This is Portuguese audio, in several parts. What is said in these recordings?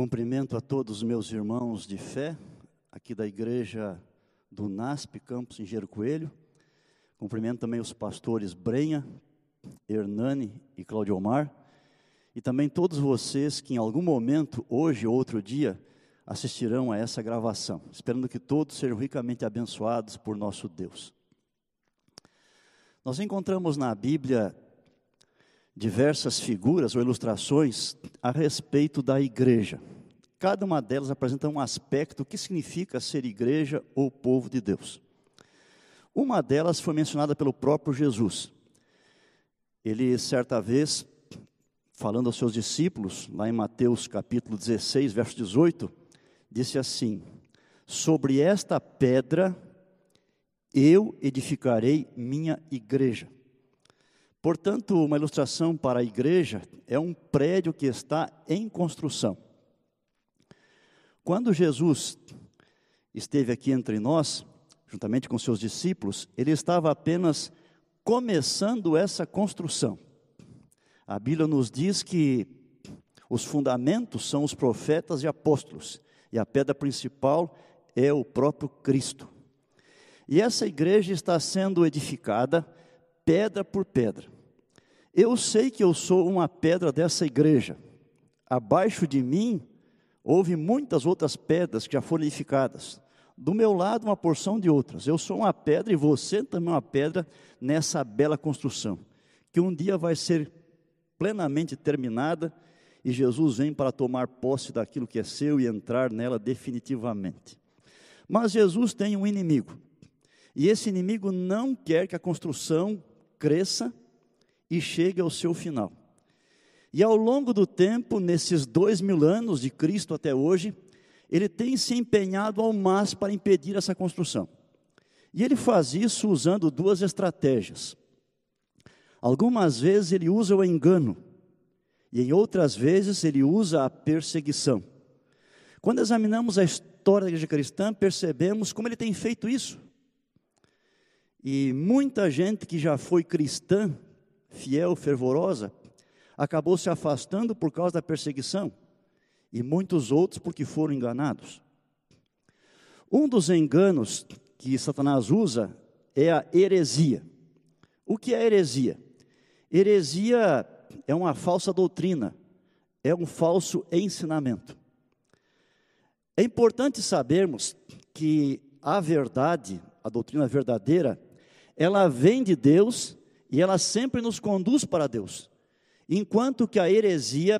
Cumprimento a todos os meus irmãos de fé, aqui da igreja do NASP, Campos Engenheiro Coelho. Cumprimento também os pastores Brenha, Hernani e Claudio Omar. E também todos vocês que em algum momento, hoje ou outro dia, assistirão a essa gravação. Esperando que todos sejam ricamente abençoados por nosso Deus. Nós encontramos na Bíblia diversas figuras ou ilustrações a respeito da igreja. Cada uma delas apresenta um aspecto que significa ser igreja ou povo de Deus. Uma delas foi mencionada pelo próprio Jesus. Ele, certa vez, falando aos seus discípulos, lá em Mateus capítulo 16, verso 18, disse assim: Sobre esta pedra eu edificarei minha igreja Portanto, uma ilustração para a igreja é um prédio que está em construção. Quando Jesus esteve aqui entre nós, juntamente com seus discípulos, ele estava apenas começando essa construção. A Bíblia nos diz que os fundamentos são os profetas e apóstolos, e a pedra principal é o próprio Cristo. E essa igreja está sendo edificada pedra por pedra. Eu sei que eu sou uma pedra dessa igreja. Abaixo de mim, houve muitas outras pedras que já foram edificadas. Do meu lado, uma porção de outras. Eu sou uma pedra e você também é uma pedra nessa bela construção, que um dia vai ser plenamente terminada e Jesus vem para tomar posse daquilo que é seu e entrar nela definitivamente. Mas Jesus tem um inimigo, e esse inimigo não quer que a construção cresça e chegue ao seu final. E ao longo do tempo, nesses dois mil anos de Cristo até hoje, ele tem se empenhado ao máximo para impedir essa construção. E ele faz isso usando duas estratégias. Algumas vezes ele usa o engano, e em outras vezes ele usa a perseguição. Quando examinamos a história da igreja cristã, percebemos como ele tem feito isso. E muita gente que já foi cristã, fiel, fervorosa, acabou se afastando por causa da perseguição, e muitos outros porque foram enganados. Um dos enganos que Satanás usa é a heresia. O que é heresia? Heresia é uma falsa doutrina, é um falso ensinamento. É importante sabermos que a verdade, a doutrina verdadeira, ela vem de Deus e ela sempre nos conduz para Deus. Enquanto que a heresia,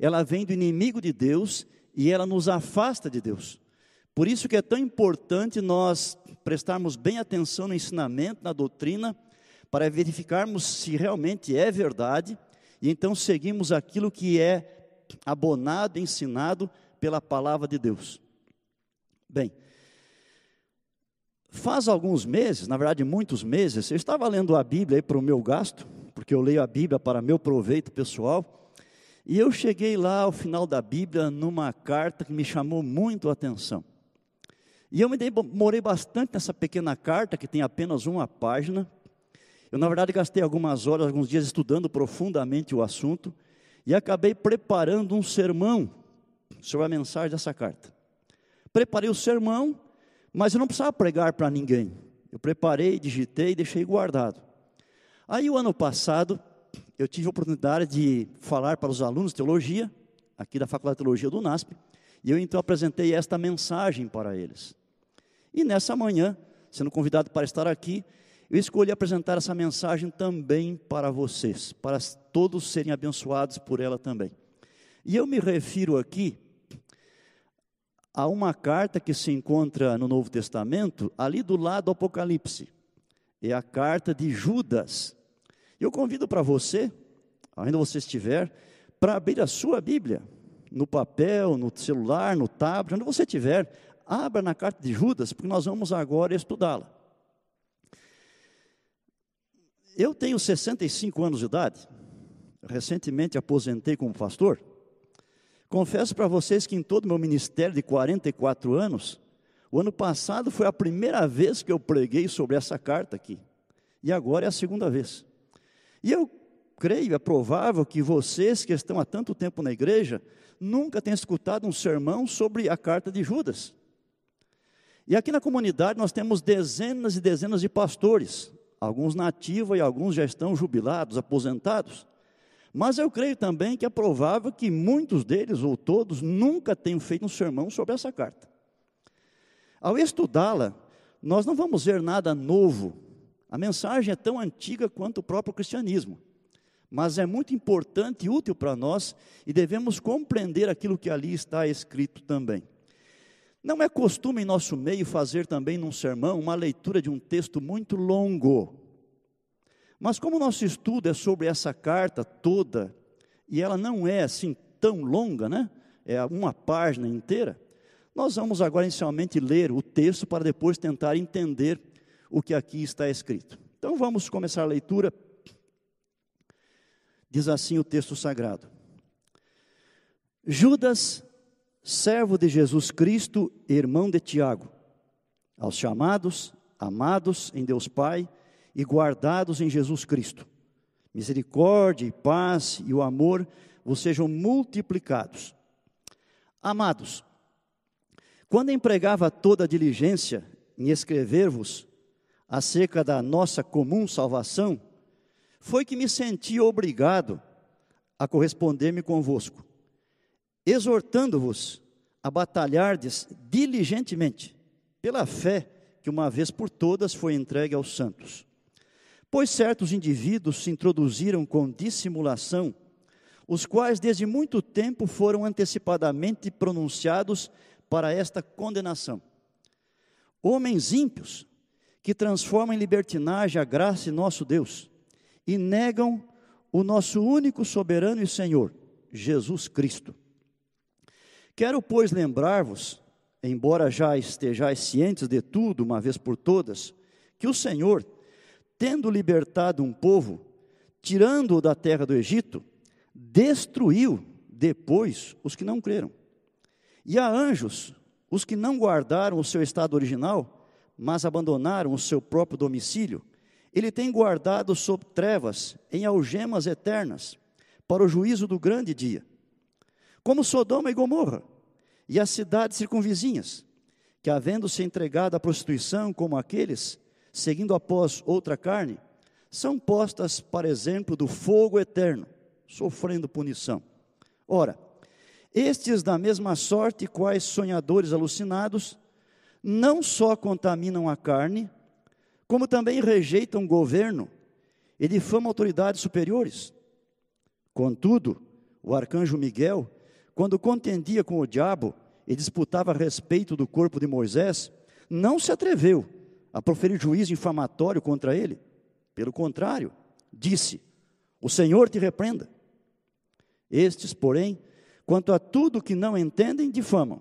ela vem do inimigo de Deus e ela nos afasta de Deus. Por isso que é tão importante nós prestarmos bem atenção no ensinamento, na doutrina, para verificarmos se realmente é verdade e então seguimos aquilo que é abonado, ensinado pela palavra de Deus. Bem, Faz alguns meses, na verdade muitos meses, eu estava lendo a Bíblia para o meu gasto, porque eu leio a Bíblia para meu proveito pessoal, e eu cheguei lá ao final da Bíblia numa carta que me chamou muito a atenção. E eu me demorei bastante nessa pequena carta, que tem apenas uma página. Eu, na verdade, gastei algumas horas, alguns dias estudando profundamente o assunto, e acabei preparando um sermão sobre a mensagem dessa carta. Preparei o sermão mas eu não precisava pregar para ninguém. Eu preparei, digitei e deixei guardado. Aí, o ano passado, eu tive a oportunidade de falar para os alunos de teologia, aqui da Faculdade de Teologia do NASP, e eu então apresentei esta mensagem para eles. E nessa manhã, sendo convidado para estar aqui, eu escolhi apresentar essa mensagem também para vocês, para todos serem abençoados por ela também. E eu me refiro aqui há uma carta que se encontra no Novo Testamento, ali do lado do Apocalipse. É a carta de Judas. Eu convido para você, ainda você estiver, para abrir a sua Bíblia, no papel, no celular, no tablet, onde você estiver, abra na carta de Judas, porque nós vamos agora estudá-la. Eu tenho 65 anos de idade, recentemente aposentei como pastor, Confesso para vocês que em todo o meu ministério de 44 anos, o ano passado foi a primeira vez que eu preguei sobre essa carta aqui. E agora é a segunda vez. E eu creio, é provável que vocês que estão há tanto tempo na igreja nunca tenham escutado um sermão sobre a carta de Judas. E aqui na comunidade nós temos dezenas e dezenas de pastores, alguns nativos e alguns já estão jubilados, aposentados. Mas eu creio também que é provável que muitos deles, ou todos, nunca tenham feito um sermão sobre essa carta. Ao estudá-la, nós não vamos ver nada novo. A mensagem é tão antiga quanto o próprio cristianismo. Mas é muito importante e útil para nós e devemos compreender aquilo que ali está escrito também. Não é costume em nosso meio fazer também num sermão uma leitura de um texto muito longo. Mas como o nosso estudo é sobre essa carta toda, e ela não é assim tão longa, né? É uma página inteira. Nós vamos agora inicialmente ler o texto para depois tentar entender o que aqui está escrito. Então vamos começar a leitura. Diz assim o texto sagrado: Judas, servo de Jesus Cristo, irmão de Tiago, aos chamados, amados em Deus Pai e guardados em Jesus Cristo. Misericórdia e paz e o amor vos sejam multiplicados. Amados, quando empregava toda a diligência em escrever-vos acerca da nossa comum salvação, foi que me senti obrigado a corresponder-me convosco, exortando-vos a batalhardes diligentemente pela fé que uma vez por todas foi entregue aos santos. Pois certos indivíduos se introduziram com dissimulação, os quais desde muito tempo foram antecipadamente pronunciados para esta condenação. Homens ímpios, que transformam em libertinagem a graça de nosso Deus e negam o nosso único soberano e Senhor, Jesus Cristo. Quero, pois, lembrar-vos, embora já estejais cientes de tudo, uma vez por todas, que o Senhor, tendo libertado um povo, tirando-o da terra do Egito, destruiu depois os que não creram. E a anjos, os que não guardaram o seu estado original, mas abandonaram o seu próprio domicílio, ele tem guardado sob trevas, em algemas eternas, para o juízo do grande dia. Como Sodoma e Gomorra, e as cidades circunvizinhas, que havendo se entregado à prostituição como aqueles, seguindo após outra carne, são postas para exemplo do fogo eterno, sofrendo punição. Ora, estes da mesma sorte, quais sonhadores alucinados, não só contaminam a carne, como também rejeitam governo e difamam autoridades superiores. Contudo, o arcanjo Miguel, quando contendia com o diabo e disputava a respeito do corpo de Moisés, não se atreveu a proferir juízo infamatório contra ele. Pelo contrário, disse: O Senhor te repreenda. Estes, porém, quanto a tudo que não entendem, difamam,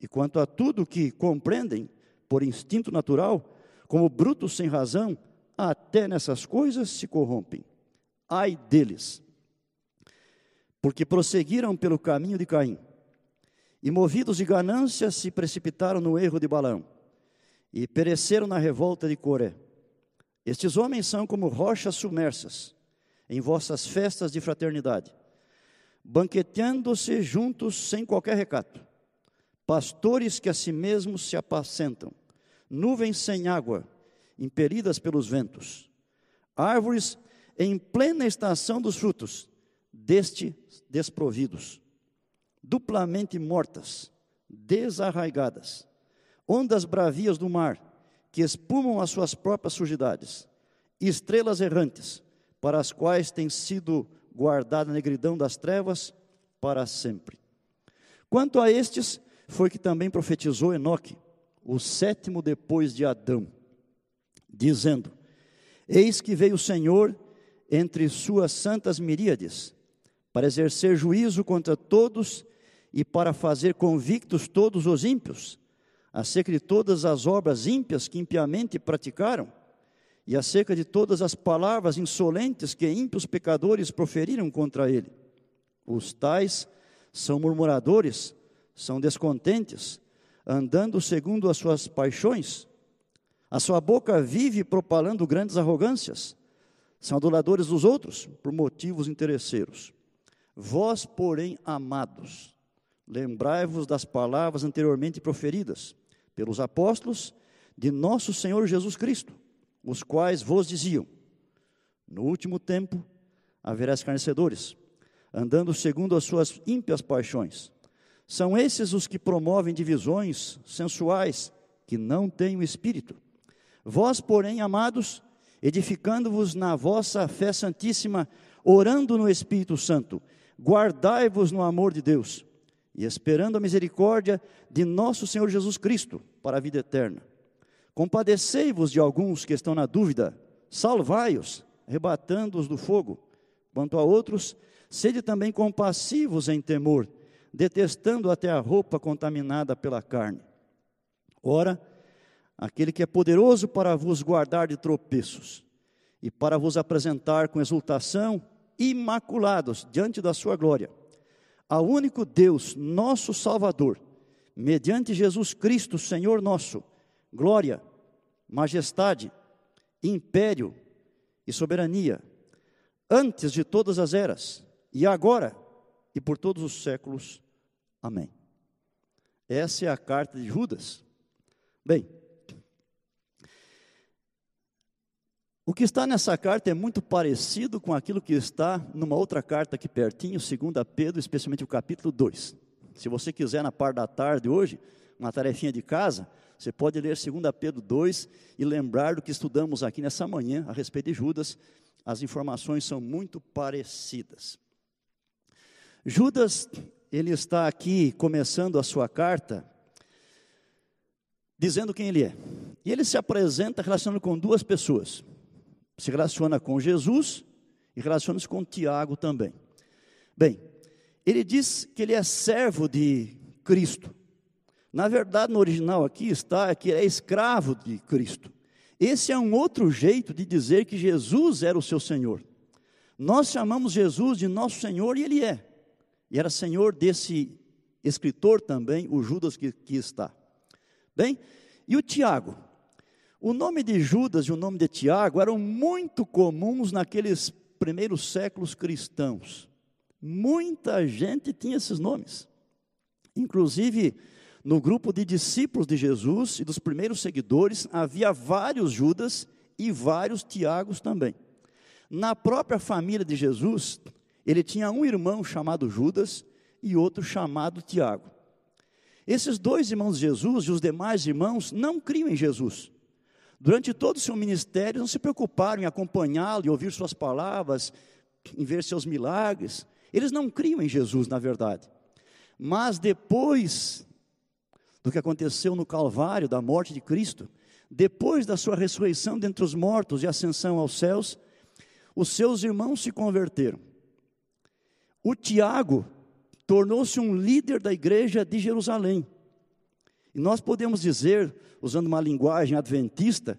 e quanto a tudo que compreendem por instinto natural, como brutos sem razão, até nessas coisas se corrompem. Ai deles! Porque prosseguiram pelo caminho de Caim, e movidos de ganância se precipitaram no erro de Balaão e pereceram na revolta de Coré. Estes homens são como rochas submersas em vossas festas de fraternidade, banqueteando-se juntos sem qualquer recato, pastores que a si mesmos se apacentam, nuvens sem água, impelidas pelos ventos, árvores em plena estação dos frutos, deste desprovidos, duplamente mortas, desarraigadas, ondas bravias do mar, que espumam as suas próprias sujidades, estrelas errantes, para as quais tem sido guardada a negridão das trevas para sempre. Quanto a estes, foi que também profetizou Enoque, o sétimo depois de Adão, dizendo: Eis que veio o Senhor entre suas santas miríades, para exercer juízo contra todos e para fazer convictos todos os ímpios acerca de todas as obras ímpias que impiamente praticaram, e acerca de todas as palavras insolentes que ímpios pecadores proferiram contra ele. Os tais são murmuradores, são descontentes, andando segundo as suas paixões. A sua boca vive propalando grandes arrogâncias. São adoradores dos outros por motivos interesseiros. Vós, porém, amados, lembrai-vos das palavras anteriormente proferidas pelos apóstolos de nosso Senhor Jesus Cristo, os quais vos diziam: No último tempo haverá escarnecedores, andando segundo as suas ímpias paixões. São esses os que promovem divisões sensuais, que não têm o espírito. Vós, porém, amados, edificando-vos na vossa fé santíssima, orando no Espírito Santo, guardai-vos no amor de Deus e esperando a misericórdia de nosso Senhor Jesus Cristo para a vida eterna. Compadecei-vos de alguns que estão na dúvida, salvai-os, arrebatando-os do fogo. Quanto a outros, sede também compassivos em temor, detestando até a roupa contaminada pela carne. Ora, aquele que é poderoso para vos guardar de tropeços e para vos apresentar com exultação imaculados diante da sua glória. Ao único Deus, nosso Salvador, mediante Jesus Cristo, Senhor nosso, glória, majestade, império e soberania, antes de todas as eras, e agora e por todos os séculos. Amém. Essa é a carta de Judas. Bem, O que está nessa carta é muito parecido com aquilo que está numa outra carta aqui pertinho, 2 Pedro, especialmente o capítulo 2. Se você quiser, na parte da tarde hoje, uma tarefinha de casa, você pode ler 2 Pedro 2 e lembrar do que estudamos aqui nessa manhã a respeito de Judas. As informações são muito parecidas. Judas, ele está aqui começando a sua carta, dizendo quem ele é. E ele se apresenta relacionando com duas pessoas se relaciona com Jesus e relaciona-se com Tiago também. Bem, ele diz que ele é servo de Cristo. Na verdade, no original aqui está que é escravo de Cristo. Esse é um outro jeito de dizer que Jesus era o seu Senhor. Nós chamamos Jesus de nosso Senhor e Ele é. E era Senhor desse escritor também, o Judas que, que está. Bem, e o Tiago? O nome de Judas e o nome de Tiago eram muito comuns naqueles primeiros séculos cristãos. Muita gente tinha esses nomes. Inclusive, no grupo de discípulos de Jesus e dos primeiros seguidores, havia vários Judas e vários Tiagos também. Na própria família de Jesus, ele tinha um irmão chamado Judas e outro chamado Tiago. Esses dois irmãos de Jesus e os demais irmãos não criam em Jesus. Durante todo o seu ministério, não se preocuparam em acompanhá-lo e ouvir suas palavras, em ver seus milagres. Eles não criam em Jesus, na verdade. Mas depois do que aconteceu no Calvário, da morte de Cristo, depois da sua ressurreição dentre os mortos e ascensão aos céus, os seus irmãos se converteram. O Tiago tornou-se um líder da igreja de Jerusalém. E nós podemos dizer, usando uma linguagem adventista,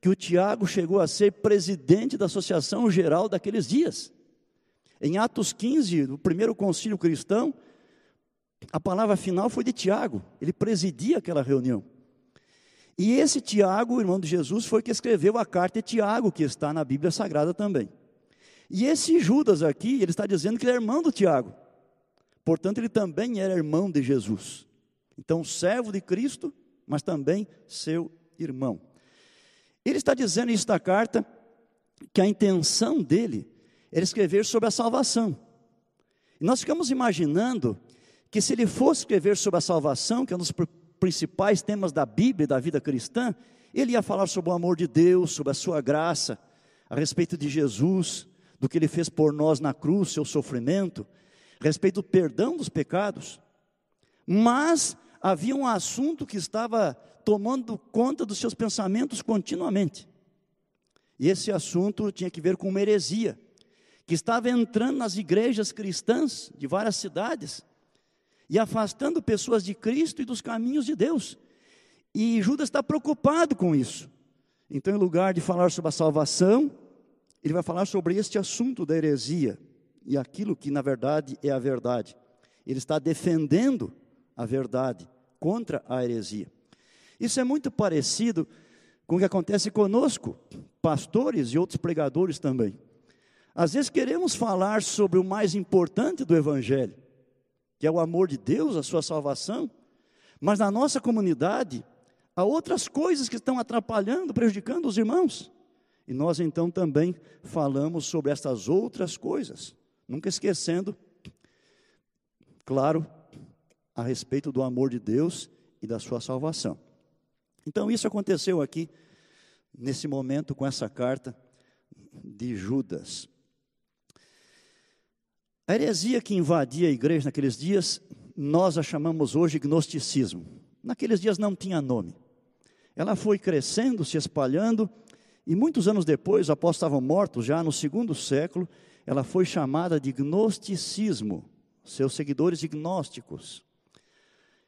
que o Tiago chegou a ser presidente da Associação Geral daqueles dias. Em Atos 15, no primeiro concílio cristão, a palavra final foi de Tiago, ele presidia aquela reunião. E esse Tiago, irmão de Jesus, foi que escreveu a carta de Tiago, que está na Bíblia Sagrada também. E esse Judas aqui, ele está dizendo que ele é irmão do Tiago. Portanto, ele também era irmão de Jesus. Então, servo de Cristo, mas também seu irmão. Ele está dizendo em esta carta que a intenção dele era escrever sobre a salvação. E nós ficamos imaginando que se ele fosse escrever sobre a salvação, que é um dos principais temas da Bíblia e da vida cristã, ele ia falar sobre o amor de Deus, sobre a sua graça, a respeito de Jesus, do que ele fez por nós na cruz, seu sofrimento, a respeito do perdão dos pecados. Mas havia um assunto que estava tomando conta dos seus pensamentos continuamente. E esse assunto tinha que ver com uma heresia, que estava entrando nas igrejas cristãs de várias cidades e afastando pessoas de Cristo e dos caminhos de Deus. E Judas está preocupado com isso. Então, em lugar de falar sobre a salvação, ele vai falar sobre este assunto da heresia e aquilo que na verdade é a verdade. Ele está defendendo a verdade contra a heresia. Isso é muito parecido com o que acontece conosco, pastores e outros pregadores também. Às vezes queremos falar sobre o mais importante do Evangelho, que é o amor de Deus, a sua salvação, mas na nossa comunidade há outras coisas que estão atrapalhando, prejudicando os irmãos. E nós então também falamos sobre essas outras coisas, nunca esquecendo, claro, a respeito do amor de Deus e da sua salvação. Então, isso aconteceu aqui, nesse momento, com essa carta de Judas. A heresia que invadia a igreja naqueles dias, nós a chamamos hoje gnosticismo. Naqueles dias não tinha nome. Ela foi crescendo, se espalhando, e muitos anos depois, após estavam mortos, já no segundo século, ela foi chamada de gnosticismo, seus seguidores gnósticos.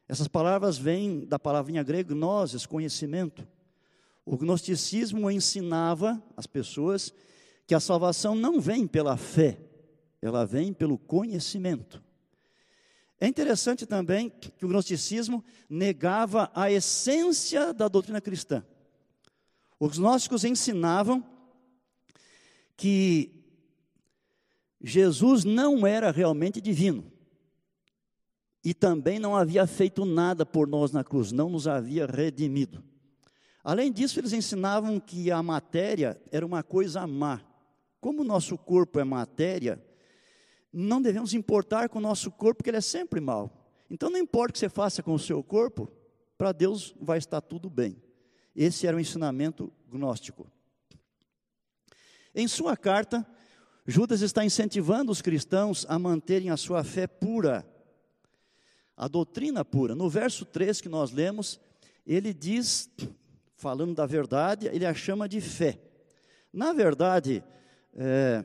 Essas palavras vêm da palavrinha grega gnosis, conhecimento. O gnosticismo ensinava as pessoas que a salvação não vem pela fé, ela vem pelo conhecimento. É interessante também que o gnosticismo negava a essência da doutrina cristã. Os gnósticos ensinavam que Jesus não era realmente divino e também não havia feito nada por nós na cruz, não nos havia redimido. Além disso, eles ensinavam que a matéria era uma coisa má. Como o nosso corpo é matéria, não devemos importar com o nosso corpo, porque ele é sempre mal. Então, não importa o que você faça com o seu corpo, para Deus vai estar tudo bem. Esse era o ensinamento gnóstico. Em sua carta, Judas está incentivando os cristãos a manterem a sua fé pura a doutrina pura. No verso 3 que nós lemos, ele diz, falando da verdade, ele a chama de fé. Na verdade, é,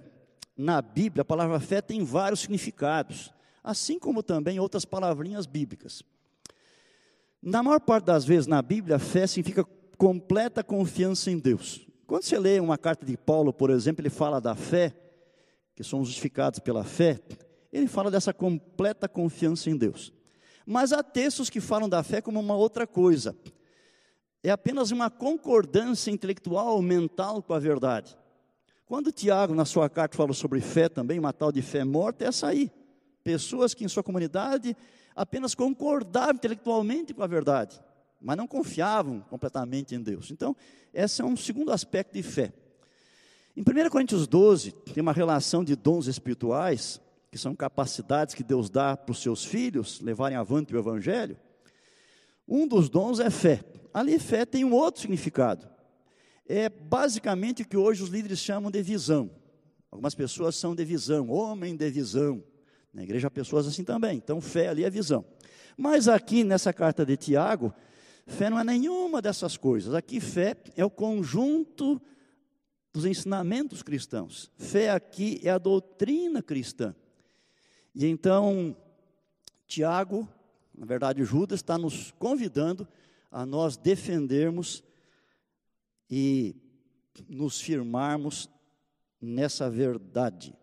na Bíblia, a palavra fé tem vários significados, assim como também outras palavrinhas bíblicas. Na maior parte das vezes na Bíblia, fé significa completa confiança em Deus. Quando você lê uma carta de Paulo, por exemplo, ele fala da fé, que somos justificados pela fé, ele fala dessa completa confiança em Deus. Mas há textos que falam da fé como uma outra coisa. É apenas uma concordância intelectual, mental com a verdade. Quando Tiago, na sua carta, fala sobre fé também, uma tal de fé morta, é essa aí. Pessoas que em sua comunidade apenas concordavam intelectualmente com a verdade, mas não confiavam completamente em Deus. Então, esse é um segundo aspecto de fé. Em 1 Coríntios 12, tem uma relação de dons espirituais, que são capacidades que Deus dá para os seus filhos levarem avante o Evangelho, um dos dons é fé. Ali, fé tem um outro significado. É basicamente o que hoje os líderes chamam de visão. Algumas pessoas são de visão, homem de visão. Na igreja há pessoas assim também. Então, fé ali é visão. Mas aqui nessa carta de Tiago, fé não é nenhuma dessas coisas. Aqui, fé é o conjunto dos ensinamentos cristãos. Fé aqui é a doutrina cristã. E então, Tiago, na verdade Judas, está nos convidando a nós defendermos e nos firmarmos nessa verdade.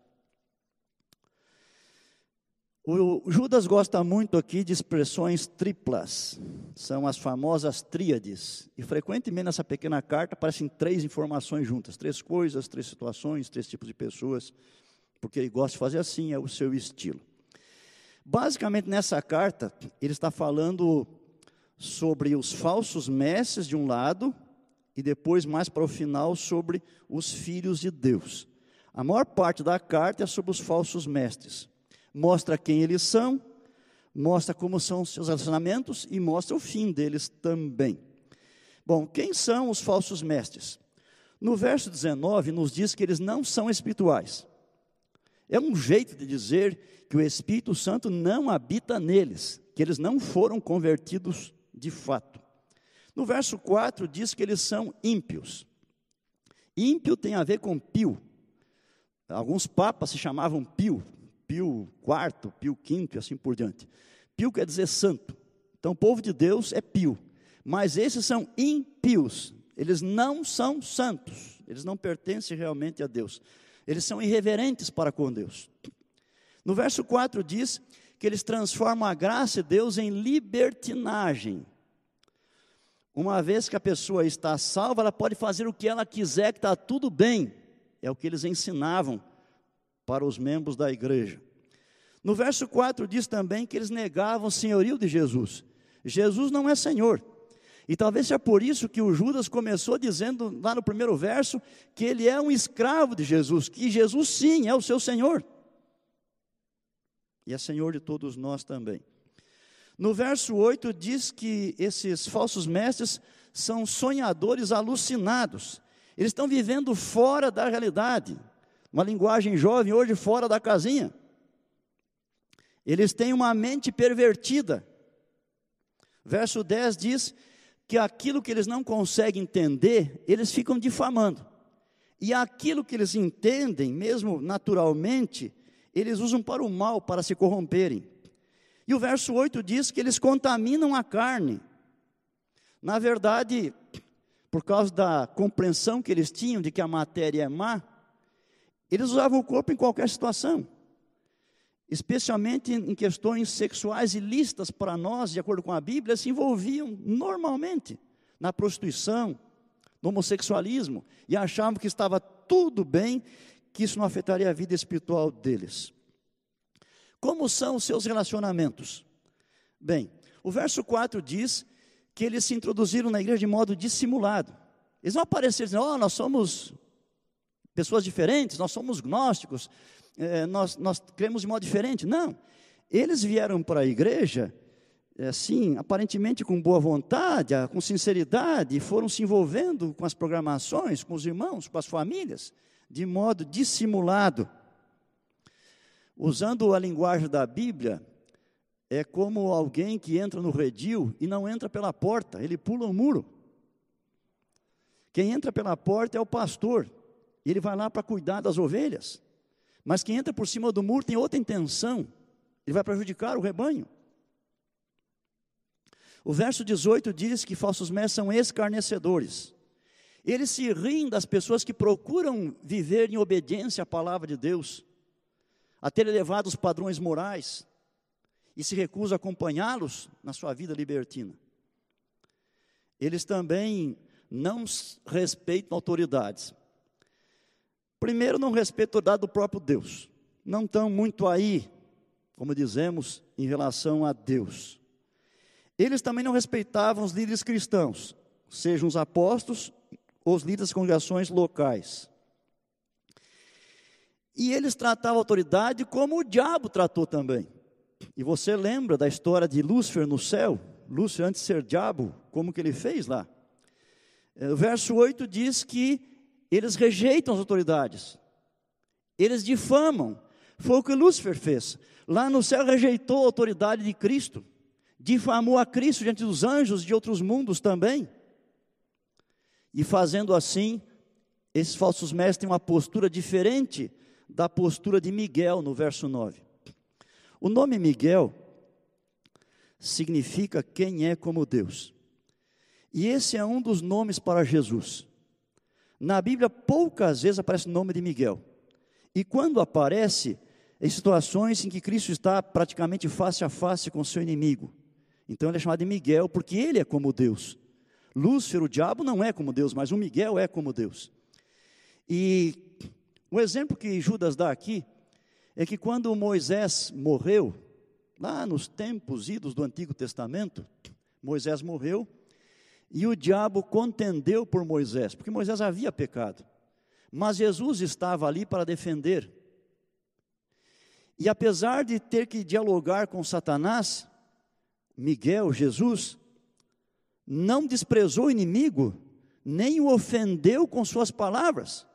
O Judas gosta muito aqui de expressões triplas, são as famosas tríades. E frequentemente nessa pequena carta aparecem três informações juntas: três coisas, três situações, três tipos de pessoas porque ele gosta de fazer assim, é o seu estilo. Basicamente, nessa carta, ele está falando sobre os falsos mestres de um lado, e depois, mais para o final, sobre os filhos de Deus. A maior parte da carta é sobre os falsos mestres. Mostra quem eles são, mostra como são os seus relacionamentos e mostra o fim deles também. Bom, quem são os falsos mestres? No verso 19, nos diz que eles não são espirituais. É um jeito de dizer que o Espírito Santo não habita neles, que eles não foram convertidos de fato. No verso 4 diz que eles são ímpios. Ímpio tem a ver com pio. Alguns papas se chamavam pio, pio quarto, pio quinto e assim por diante. Pio quer dizer santo. Então o povo de Deus é pio. Mas esses são ímpios. Eles não são santos. Eles não pertencem realmente a Deus. Eles são irreverentes para com Deus. No verso 4 diz que eles transformam a graça de Deus em libertinagem. Uma vez que a pessoa está salva, ela pode fazer o que ela quiser, que está tudo bem. É o que eles ensinavam para os membros da igreja. No verso 4 diz também que eles negavam o senhorio de Jesus. Jesus não é Senhor. E talvez seja por isso que o Judas começou dizendo lá no primeiro verso que ele é um escravo de Jesus, que Jesus sim é o seu Senhor. E é Senhor de todos nós também. No verso 8 diz que esses falsos mestres são sonhadores alucinados. Eles estão vivendo fora da realidade. Uma linguagem jovem hoje fora da casinha. Eles têm uma mente pervertida. Verso 10 diz que aquilo que eles não conseguem entender, eles ficam difamando. E aquilo que eles entendem, mesmo naturalmente, eles usam para o mal, para se corromperem. E o verso 8 diz que eles contaminam a carne. Na verdade, por causa da compreensão que eles tinham de que a matéria é má, eles usavam o corpo em qualquer situação, especialmente em questões sexuais ilícitas para nós, de acordo com a Bíblia, se envolviam normalmente na prostituição, no homossexualismo, e achavam que estava tudo bem, que isso não afetaria a vida espiritual deles. Como são os seus relacionamentos? Bem, o verso 4 diz que eles se introduziram na igreja de modo dissimulado. Eles não apareceram dizendo, oh, nós somos pessoas diferentes, nós somos gnósticos, é, nós, nós cremos de modo diferente. Não. Eles vieram para a igreja, assim, aparentemente com boa vontade, com sinceridade, e foram se envolvendo com as programações, com os irmãos, com as famílias, de modo dissimulado. Usando a linguagem da Bíblia, é como alguém que entra no redil e não entra pela porta, ele pula o muro. Quem entra pela porta é o pastor, ele vai lá para cuidar das ovelhas. Mas quem entra por cima do muro tem outra intenção, ele vai prejudicar o rebanho. O verso 18 diz que falsos mestres são escarnecedores. Eles se riem das pessoas que procuram viver em obediência à palavra de Deus a ter elevado os padrões morais e se recusa a acompanhá-los na sua vida libertina. Eles também não respeitam autoridades. Primeiro, não respeitam autoridade do próprio Deus. Não estão muito aí, como dizemos, em relação a Deus. Eles também não respeitavam os líderes cristãos, sejam os apóstolos ou os líderes das congregações locais. E eles tratavam a autoridade como o diabo tratou também. E você lembra da história de Lúcifer no céu? Lúcifer, antes de ser diabo, como que ele fez lá? É, o verso 8 diz que eles rejeitam as autoridades, eles difamam. Foi o que Lúcifer fez. Lá no céu rejeitou a autoridade de Cristo, difamou a Cristo diante dos anjos de outros mundos também. E fazendo assim, esses falsos mestres têm uma postura diferente da postura de Miguel no verso 9. O nome Miguel significa quem é como Deus. E esse é um dos nomes para Jesus. Na Bíblia, poucas vezes aparece o nome de Miguel. E quando aparece, em situações em que Cristo está praticamente face a face com seu inimigo. Então ele é chamado de Miguel porque ele é como Deus. Lúcifer, o diabo, não é como Deus, mas o Miguel é como Deus. E o exemplo que Judas dá aqui é que quando Moisés morreu, lá nos tempos idos do Antigo Testamento, Moisés morreu e o diabo contendeu por Moisés, porque Moisés havia pecado. Mas Jesus estava ali para defender. E apesar de ter que dialogar com Satanás, Miguel, Jesus, não desprezou o inimigo, nem o ofendeu com suas palavras.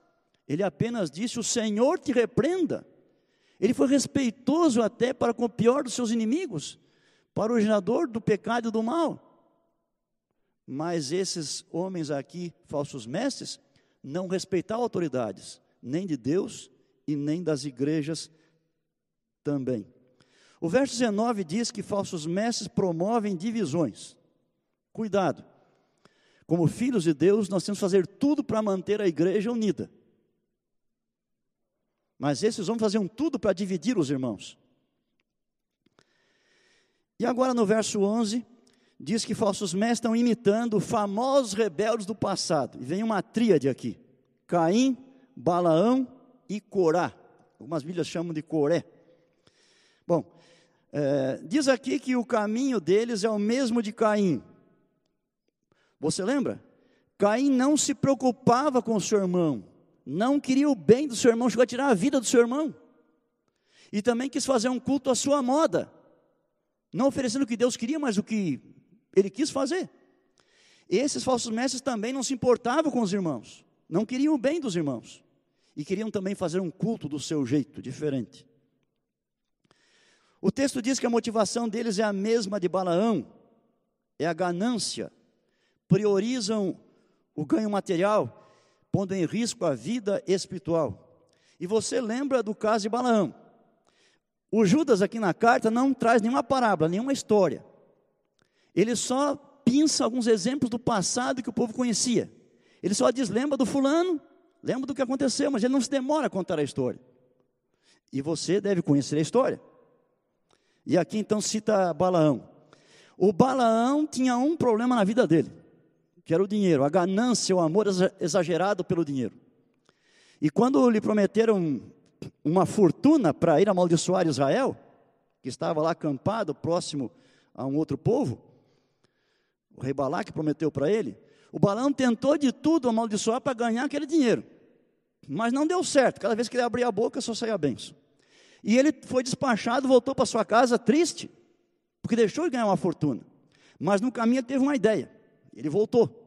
Ele apenas disse: O Senhor te repreenda. Ele foi respeitoso até para com o pior dos seus inimigos, para o originador do pecado e do mal. Mas esses homens aqui, falsos mestres, não respeitavam autoridades, nem de Deus e nem das igrejas também. O verso 19 diz que falsos mestres promovem divisões. Cuidado. Como filhos de Deus, nós temos que fazer tudo para manter a igreja unida. Mas esses homens faziam tudo para dividir os irmãos. E agora no verso 11, diz que falsos mestres estão imitando famosos rebeldes do passado. E vem uma tríade aqui: Caim, Balaão e Corá. Algumas Bíblias chamam de Coré. Bom, é, diz aqui que o caminho deles é o mesmo de Caim. Você lembra? Caim não se preocupava com o seu irmão, não queria o bem do seu irmão, chegou a tirar a vida do seu irmão. E também quis fazer um culto à sua moda, não oferecendo o que Deus queria, mas o que ele quis fazer. Esses falsos mestres também não se importavam com os irmãos, não queriam o bem dos irmãos, e queriam também fazer um culto do seu jeito, diferente. O texto diz que a motivação deles é a mesma de Balaão, é a ganância, priorizam o ganho material, pondo em risco a vida espiritual. E você lembra do caso de Balaão. O Judas aqui na carta não traz nenhuma parábola, nenhuma história. Ele só pinça alguns exemplos do passado que o povo conhecia. Ele só diz: lembra do fulano, lembra do que aconteceu, mas ele não se demora a contar a história. E você deve conhecer a história. E aqui então cita Balaão. O Balaão tinha um problema na vida dele que era o dinheiro, a ganância, o amor exagerado pelo dinheiro. E quando lhe prometeram uma fortuna para ir amaldiçoar Israel, que estava lá acampado próximo a um outro povo, o rei Balaque prometeu para ele, o Balão tentou de tudo amaldiçoar para ganhar aquele dinheiro. Mas não deu certo, cada vez que ele abria a boca só saía benção. E ele foi despachado, voltou para sua casa triste, porque deixou de ganhar uma fortuna. Mas no caminho ele teve uma ideia. Ele voltou.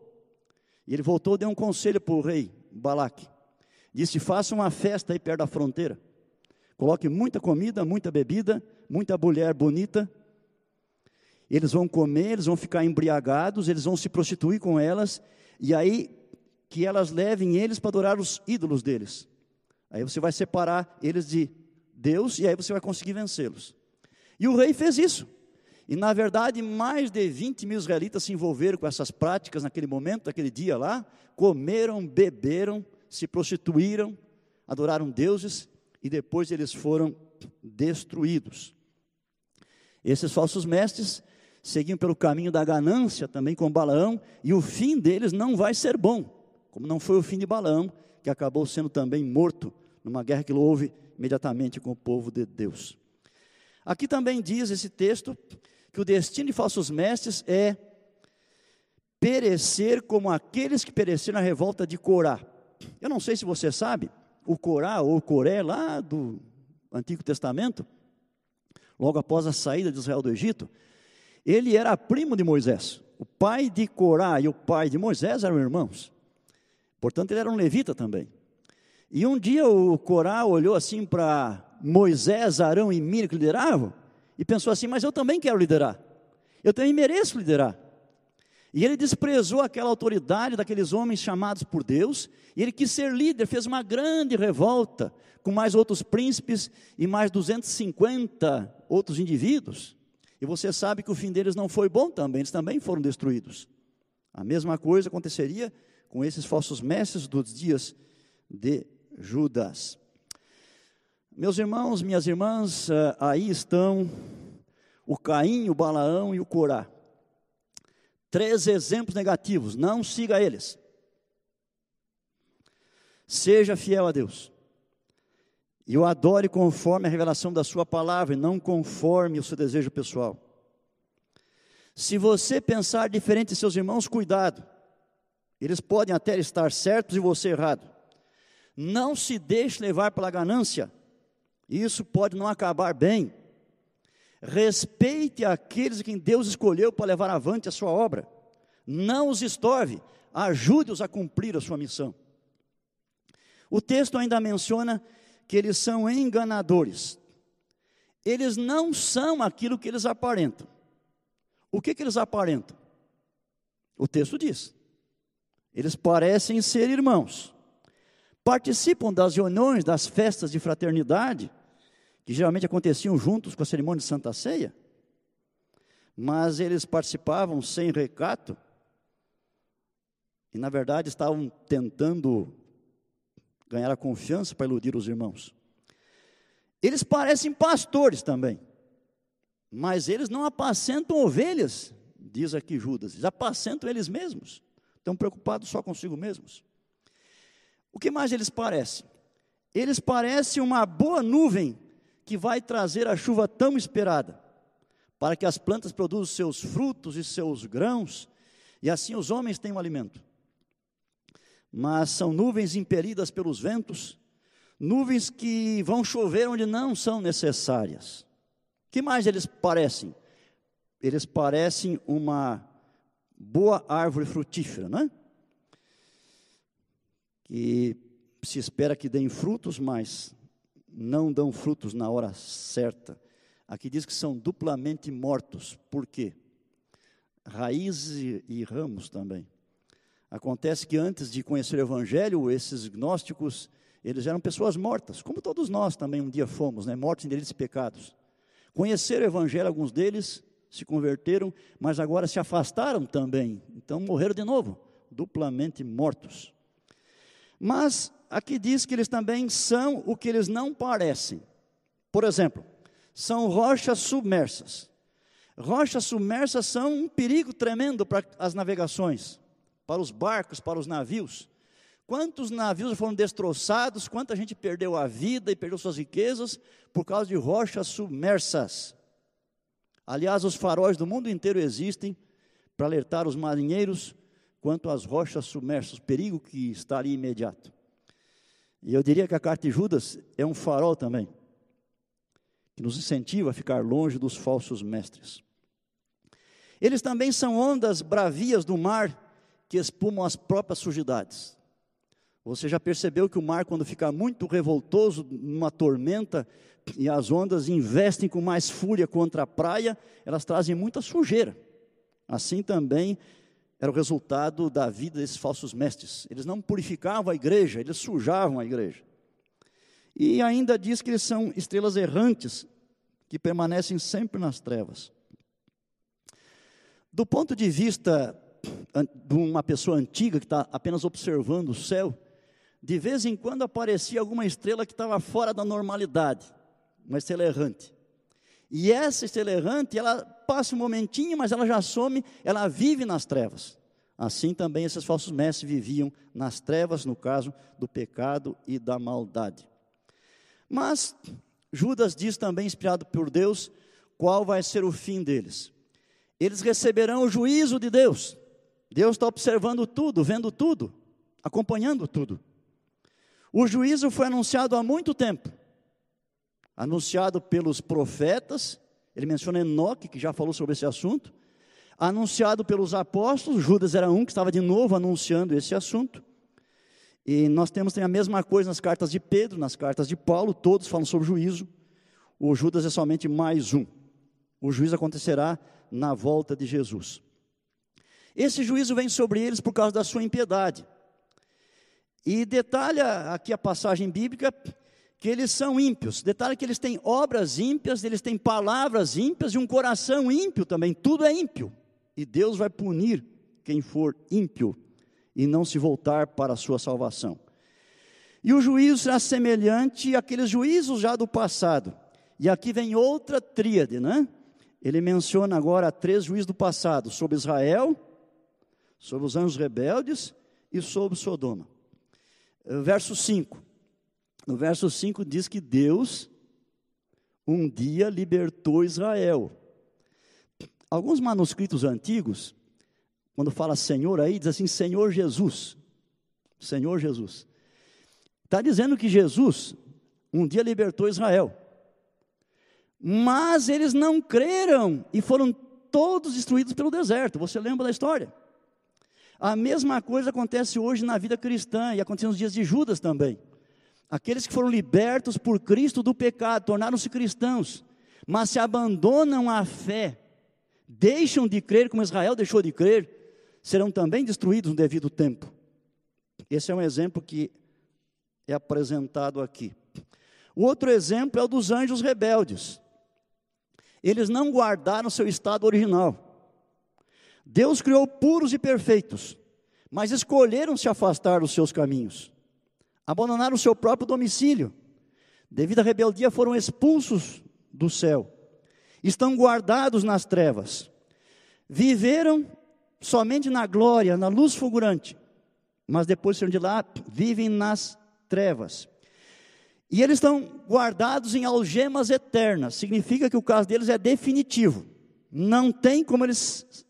E ele voltou deu um conselho para o rei Balaque. Disse: faça uma festa aí perto da fronteira. Coloque muita comida, muita bebida, muita mulher bonita. Eles vão comer, eles vão ficar embriagados, eles vão se prostituir com elas, e aí que elas levem eles para adorar os ídolos deles. Aí você vai separar eles de Deus e aí você vai conseguir vencê-los. E o rei fez isso. E na verdade, mais de 20 mil israelitas se envolveram com essas práticas naquele momento, naquele dia lá, comeram, beberam, se prostituíram, adoraram deuses e depois eles foram destruídos. Esses falsos mestres seguiam pelo caminho da ganância também com Balaão, e o fim deles não vai ser bom, como não foi o fim de Balaão, que acabou sendo também morto numa guerra que houve imediatamente com o povo de Deus. Aqui também diz esse texto que o destino de falsos mestres é perecer como aqueles que pereceram na revolta de Corá. Eu não sei se você sabe, o Corá ou Coré lá do Antigo Testamento, logo após a saída de Israel do Egito, ele era primo de Moisés. O pai de Corá e o pai de Moisés eram irmãos. Portanto, ele era um levita também. E um dia o Corá olhou assim para Moisés, Arão e Miriam que lideravam, e pensou assim: Mas eu também quero liderar, eu também mereço liderar. E ele desprezou aquela autoridade daqueles homens chamados por Deus, e ele quis ser líder, fez uma grande revolta, com mais outros príncipes e mais 250 outros indivíduos. E você sabe que o fim deles não foi bom também, eles também foram destruídos. A mesma coisa aconteceria com esses falsos mestres dos dias de Judas. Meus irmãos, minhas irmãs, eh, aí estão o Caim, o Balaão e o Corá. Três exemplos negativos, não siga eles. Seja fiel a Deus. E o adore conforme a revelação da sua palavra, e não conforme o seu desejo pessoal. Se você pensar diferente de seus irmãos, cuidado. Eles podem até estar certos e você errado. Não se deixe levar pela ganância isso pode não acabar bem. Respeite aqueles quem Deus escolheu para levar avante a sua obra. Não os estorve, ajude-os a cumprir a sua missão. O texto ainda menciona que eles são enganadores. Eles não são aquilo que eles aparentam. O que, que eles aparentam? O texto diz: eles parecem ser irmãos, participam das reuniões, das festas de fraternidade, que geralmente aconteciam juntos com a cerimônia de Santa Ceia, mas eles participavam sem recato, e na verdade estavam tentando ganhar a confiança para iludir os irmãos. Eles parecem pastores também, mas eles não apacentam ovelhas diz aqui Judas, eles apacentam eles mesmos, estão preocupados só consigo mesmos. O que mais eles parecem? Eles parecem uma boa nuvem que vai trazer a chuva tão esperada, para que as plantas produzam seus frutos e seus grãos, e assim os homens tenham alimento. Mas são nuvens impelidas pelos ventos, nuvens que vão chover onde não são necessárias. Que mais eles parecem? Eles parecem uma boa árvore frutífera, não é? Que se espera que deem frutos, mas não dão frutos na hora certa. Aqui diz que são duplamente mortos. Por quê? Raízes e ramos também. Acontece que antes de conhecer o Evangelho, esses gnósticos, eles eram pessoas mortas, como todos nós também um dia fomos, né? mortos em delitos e pecados. Conheceram o Evangelho, alguns deles se converteram, mas agora se afastaram também, então morreram de novo, duplamente mortos. Mas aqui diz que eles também são o que eles não parecem. Por exemplo, são rochas submersas. Rochas submersas são um perigo tremendo para as navegações para os barcos, para os navios. Quantos navios foram destroçados, quanta gente perdeu a vida e perdeu suas riquezas por causa de rochas submersas. Aliás, os faróis do mundo inteiro existem para alertar os marinheiros quanto às rochas submersas, o perigo que está ali imediato. E eu diria que a carta de Judas é um farol também, que nos incentiva a ficar longe dos falsos mestres. Eles também são ondas bravias do mar que espumam as próprias sujidades. Você já percebeu que o mar, quando fica muito revoltoso, numa tormenta, e as ondas investem com mais fúria contra a praia, elas trazem muita sujeira. Assim também era o resultado da vida desses falsos mestres. Eles não purificavam a igreja, eles sujavam a igreja. E ainda diz que eles são estrelas errantes, que permanecem sempre nas trevas. Do ponto de vista de uma pessoa antiga que está apenas observando o céu, de vez em quando aparecia alguma estrela que estava fora da normalidade, uma estrela errante. E essa estrela errante, ela passa um momentinho, mas ela já some, ela vive nas trevas. Assim também esses falsos mestres viviam nas trevas, no caso do pecado e da maldade. Mas Judas diz também, inspirado por Deus, qual vai ser o fim deles. Eles receberão o juízo de Deus. Deus está observando tudo, vendo tudo, acompanhando tudo. O juízo foi anunciado há muito tempo, anunciado pelos profetas, ele menciona Enoque, que já falou sobre esse assunto, anunciado pelos apóstolos, Judas era um que estava de novo anunciando esse assunto. E nós temos também a mesma coisa nas cartas de Pedro, nas cartas de Paulo, todos falam sobre juízo. O Judas é somente mais um. O juízo acontecerá na volta de Jesus. Esse juízo vem sobre eles por causa da sua impiedade. E detalha aqui a passagem bíblica que eles são ímpios. Detalha que eles têm obras ímpias, eles têm palavras ímpias e um coração ímpio também. Tudo é ímpio. E Deus vai punir quem for ímpio e não se voltar para a sua salvação. E o juízo será semelhante àqueles juízos já do passado. E aqui vem outra tríade, né? Ele menciona agora três juízos do passado: sobre Israel, sobre os anjos rebeldes e sobre Sodoma. Eh, verso 5. No verso 5 diz que Deus um dia libertou Israel. Alguns manuscritos antigos, quando fala Senhor aí, diz assim: Senhor Jesus. Senhor Jesus. Está dizendo que Jesus um dia libertou Israel. Mas eles não creram e foram todos destruídos pelo deserto. Você lembra da história? A mesma coisa acontece hoje na vida cristã e aconteceu nos dias de Judas também. Aqueles que foram libertos por Cristo do pecado, tornaram-se cristãos, mas se abandonam à fé, deixam de crer como Israel deixou de crer, serão também destruídos no devido tempo. Esse é um exemplo que é apresentado aqui. O outro exemplo é o dos anjos rebeldes. Eles não guardaram seu estado original. Deus criou puros e perfeitos, mas escolheram se afastar dos seus caminhos, abandonaram o seu próprio domicílio, devido à rebeldia foram expulsos do céu, estão guardados nas trevas. viveram somente na glória, na luz fulgurante, mas depois saíram de lá, vivem nas trevas. E eles estão guardados em algemas eternas, significa que o caso deles é definitivo, não tem como eles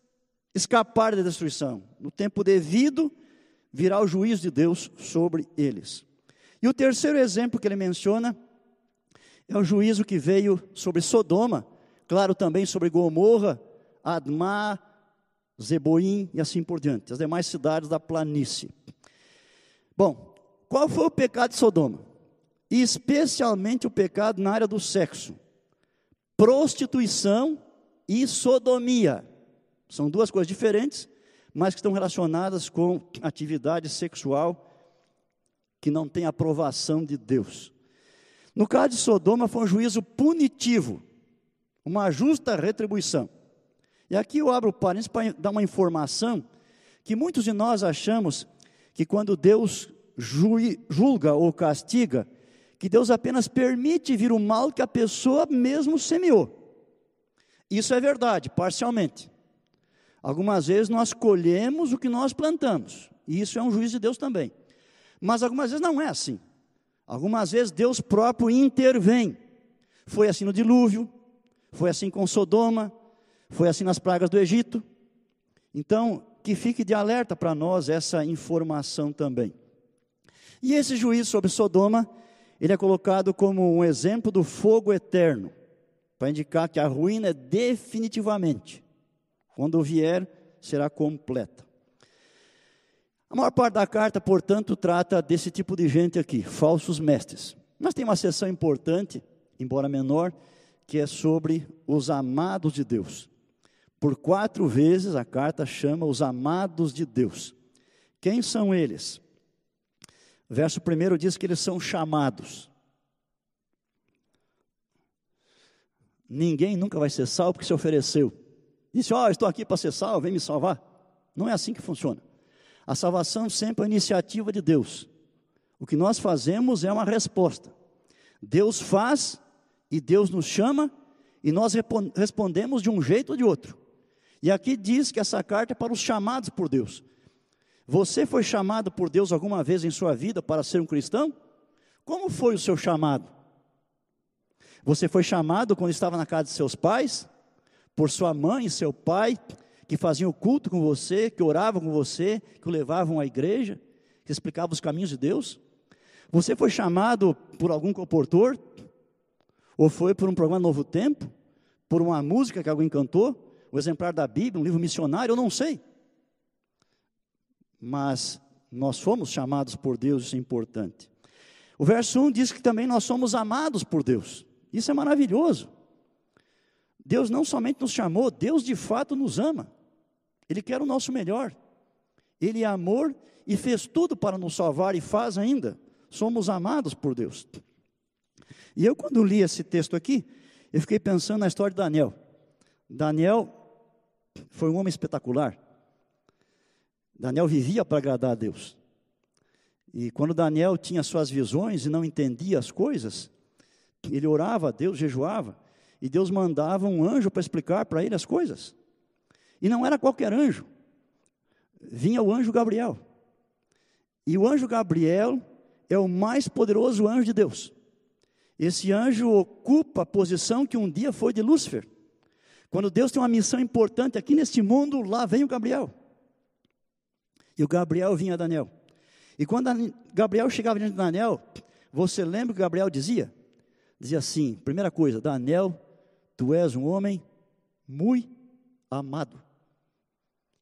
escapar da destruição. No tempo devido, virá o juízo de Deus sobre eles. E o terceiro exemplo que ele menciona é o juízo que veio sobre Sodoma, claro também sobre Gomorra, Admá, Zeboim e assim por diante, as demais cidades da planície. Bom, qual foi o pecado de Sodoma? Especialmente o pecado na área do sexo. Prostituição e sodomia. São duas coisas diferentes, mas que estão relacionadas com atividade sexual que não tem aprovação de Deus. No caso de Sodoma, foi um juízo punitivo, uma justa retribuição. E aqui eu abro parênteses para dar uma informação que muitos de nós achamos que quando Deus julga ou castiga, que Deus apenas permite vir o mal que a pessoa mesmo semeou. Isso é verdade, parcialmente. Algumas vezes nós colhemos o que nós plantamos, e isso é um juízo de Deus também. Mas algumas vezes não é assim. Algumas vezes Deus próprio intervém. Foi assim no dilúvio, foi assim com Sodoma, foi assim nas pragas do Egito. Então, que fique de alerta para nós essa informação também. E esse juízo sobre Sodoma, ele é colocado como um exemplo do fogo eterno, para indicar que a ruína é definitivamente, quando vier, será completa. A maior parte da carta, portanto, trata desse tipo de gente aqui, falsos mestres. Mas tem uma seção importante, embora menor, que é sobre os amados de Deus. Por quatro vezes a carta chama os amados de Deus. Quem são eles? Verso primeiro diz que eles são chamados. Ninguém nunca vai ser salvo porque se ofereceu. Disse, ó, oh, estou aqui para ser salvo, vem me salvar. Não é assim que funciona. A salvação sempre é iniciativa de Deus. O que nós fazemos é uma resposta. Deus faz e Deus nos chama e nós respondemos de um jeito ou de outro. E aqui diz que essa carta é para os chamados por Deus. Você foi chamado por Deus alguma vez em sua vida para ser um cristão? Como foi o seu chamado? Você foi chamado quando estava na casa de seus pais? Por sua mãe e seu pai, que faziam o culto com você, que oravam com você, que o levavam à igreja, que explicavam os caminhos de Deus? Você foi chamado por algum comportor? Ou foi por um programa Novo Tempo? Por uma música que alguém cantou? o exemplar da Bíblia, um livro missionário, eu não sei. Mas nós fomos chamados por Deus, isso é importante. O verso 1 diz que também nós somos amados por Deus. Isso é maravilhoso. Deus não somente nos chamou, Deus de fato nos ama. Ele quer o nosso melhor. Ele é amor e fez tudo para nos salvar e faz ainda. Somos amados por Deus. E eu, quando li esse texto aqui, eu fiquei pensando na história de Daniel. Daniel foi um homem espetacular. Daniel vivia para agradar a Deus. E quando Daniel tinha suas visões e não entendia as coisas, ele orava a Deus, jejuava, e Deus mandava um anjo para explicar para ele as coisas. E não era qualquer anjo. Vinha o anjo Gabriel. E o anjo Gabriel é o mais poderoso anjo de Deus. Esse anjo ocupa a posição que um dia foi de Lúcifer. Quando Deus tem uma missão importante aqui neste mundo, lá vem o Gabriel. E o Gabriel vinha a Daniel. E quando Gabriel chegava diante de Daniel, você lembra o que Gabriel dizia? Dizia assim: primeira coisa, Daniel, tu és um homem muito amado.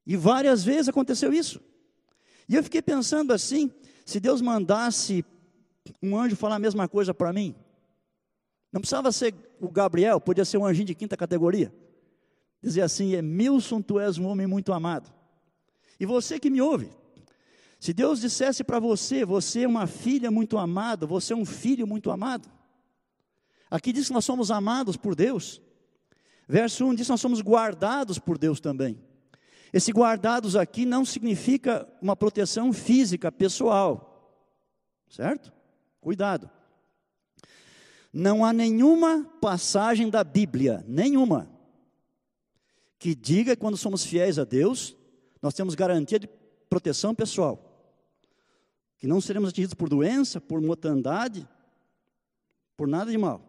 E várias vezes aconteceu isso. E eu fiquei pensando assim: se Deus mandasse um anjo falar a mesma coisa para mim, não precisava ser o Gabriel, podia ser um anjinho de quinta categoria. Dizia assim: Emilson, tu és um homem muito amado. E você que me ouve, se Deus dissesse para você, você é uma filha muito amada, você é um filho muito amado. Aqui diz que nós somos amados por Deus. Verso 1 diz nós somos guardados por Deus também. Esse guardados aqui não significa uma proteção física, pessoal. Certo? Cuidado. Não há nenhuma passagem da Bíblia, nenhuma, que diga que quando somos fiéis a Deus, nós temos garantia de proteção pessoal. Que não seremos atingidos por doença, por mortandade, por nada de mal.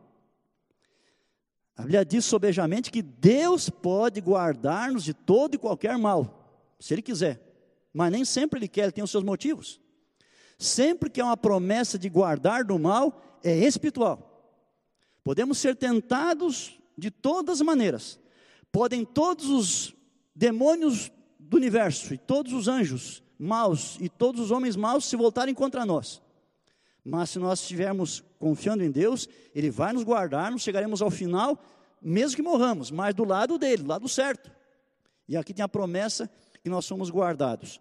A Bíblia diz sobejamente que Deus pode guardar-nos de todo e qualquer mal, se Ele quiser. Mas nem sempre Ele quer, Ele tem os seus motivos. Sempre que há uma promessa de guardar do mal, é espiritual. Podemos ser tentados de todas as maneiras. Podem todos os demônios do universo e todos os anjos maus e todos os homens maus se voltarem contra nós. Mas se nós estivermos confiando em Deus, Ele vai nos guardar, nós chegaremos ao final, mesmo que morramos, mas do lado dele, do lado certo. E aqui tem a promessa que nós somos guardados.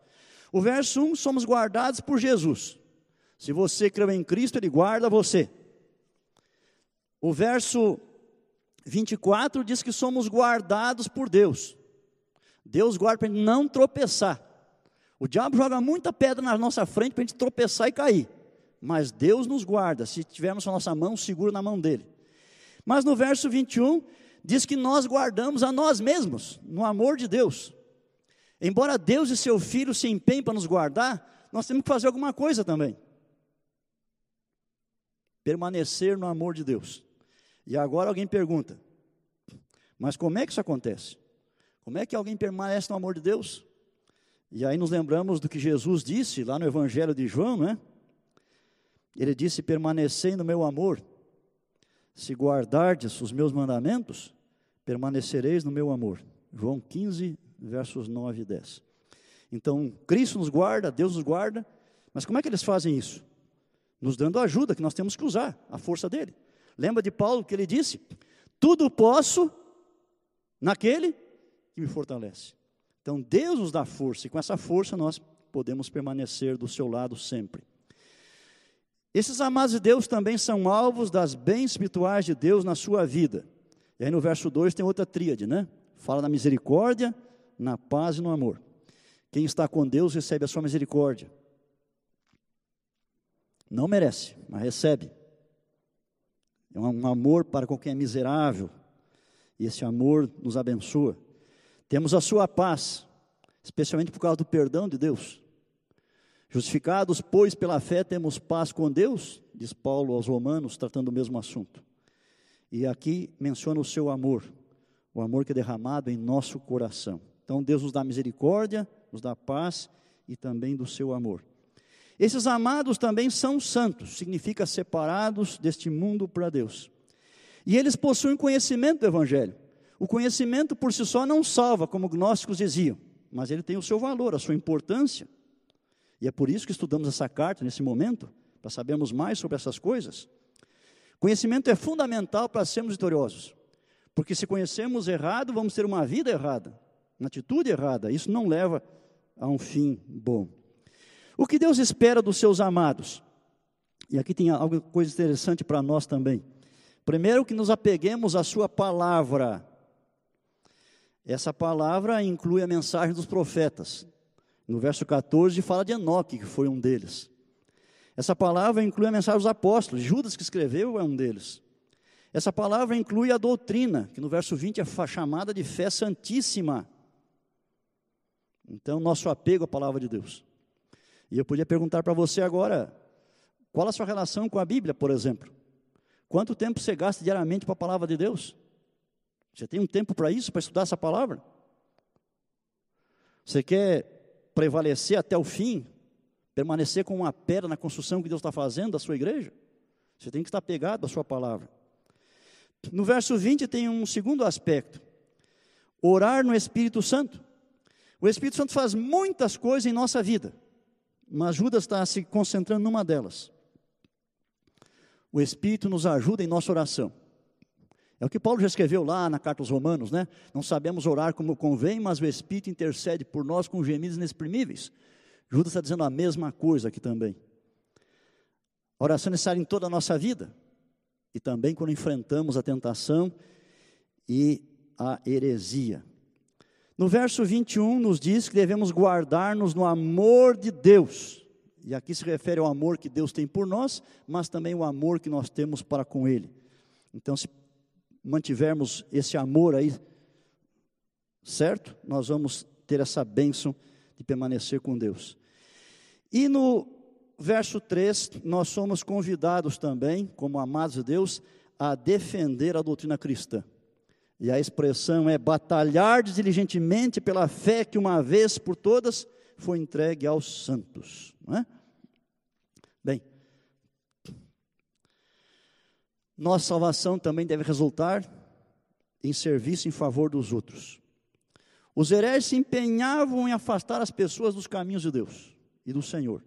O verso 1, somos guardados por Jesus. Se você creu em Cristo, Ele guarda você. O verso 24 diz que somos guardados por Deus. Deus guarda para a gente não tropeçar. O diabo joga muita pedra na nossa frente para a gente tropeçar e cair. Mas Deus nos guarda se tivermos a nossa mão segura na mão dele. Mas no verso 21 diz que nós guardamos a nós mesmos, no amor de Deus. Embora Deus e seu filho se empenhem para nos guardar, nós temos que fazer alguma coisa também. Permanecer no amor de Deus. E agora alguém pergunta: mas como é que isso acontece? Como é que alguém permanece no amor de Deus? E aí nos lembramos do que Jesus disse lá no Evangelho de João, né? Ele disse: Permanecei no meu amor. Se guardardes os meus mandamentos, permanecereis no meu amor. João 15, versos 9 e 10. Então, Cristo nos guarda, Deus nos guarda, mas como é que eles fazem isso? Nos dando a ajuda que nós temos que usar, a força dele. Lembra de Paulo que ele disse: Tudo posso naquele que me fortalece. Então, Deus nos dá força, e com essa força nós podemos permanecer do seu lado sempre. Esses amados de Deus também são alvos das bens espirituais de Deus na sua vida. E aí no verso 2 tem outra tríade, né? Fala da misericórdia, na paz e no amor. Quem está com Deus recebe a sua misericórdia. Não merece, mas recebe. É um amor para quem é miserável. E esse amor nos abençoa. Temos a sua paz, especialmente por causa do perdão de Deus. Justificados, pois, pela fé, temos paz com Deus, diz Paulo aos Romanos, tratando o mesmo assunto. E aqui menciona o seu amor, o amor que é derramado em nosso coração. Então Deus nos dá misericórdia, nos dá paz e também do seu amor. Esses amados também são santos, significa separados deste mundo para Deus. E eles possuem conhecimento do Evangelho. O conhecimento por si só não salva, como os gnósticos diziam, mas ele tem o seu valor, a sua importância. E é por isso que estudamos essa carta nesse momento, para sabermos mais sobre essas coisas. Conhecimento é fundamental para sermos vitoriosos, porque se conhecemos errado, vamos ter uma vida errada na atitude errada, isso não leva a um fim bom. O que Deus espera dos seus amados? E aqui tem algo coisa interessante para nós também. Primeiro que nos apeguemos à sua palavra. Essa palavra inclui a mensagem dos profetas. No verso 14 fala de Enoque, que foi um deles. Essa palavra inclui a mensagem dos apóstolos. Judas que escreveu é um deles. Essa palavra inclui a doutrina, que no verso 20 é chamada de fé santíssima. Então, nosso apego à palavra de Deus. E eu podia perguntar para você agora, qual a sua relação com a Bíblia, por exemplo? Quanto tempo você gasta diariamente para a palavra de Deus? Você tem um tempo para isso, para estudar essa palavra? Você quer prevalecer até o fim, permanecer com uma pedra na construção que Deus está fazendo da sua igreja? Você tem que estar pegado à sua palavra. No verso 20 tem um segundo aspecto: orar no Espírito Santo. O Espírito Santo faz muitas coisas em nossa vida, mas Judas está se concentrando numa delas. O Espírito nos ajuda em nossa oração. É o que Paulo já escreveu lá na carta aos Romanos, né? Não sabemos orar como convém, mas o Espírito intercede por nós com gemidos inexprimíveis. Judas está dizendo a mesma coisa aqui também. A oração é necessária em toda a nossa vida e também quando enfrentamos a tentação e a heresia. No verso 21 nos diz que devemos guardar-nos no amor de Deus. E aqui se refere ao amor que Deus tem por nós, mas também o amor que nós temos para com Ele. Então, se mantivermos esse amor aí certo? Nós vamos ter essa bênção de permanecer com Deus. E no verso 3, nós somos convidados também, como amados de Deus, a defender a doutrina cristã. E a expressão é batalhar diligentemente pela fé que uma vez por todas foi entregue aos santos. Não é? Bem, nossa salvação também deve resultar em serviço em favor dos outros. Os hereges se empenhavam em afastar as pessoas dos caminhos de Deus e do Senhor.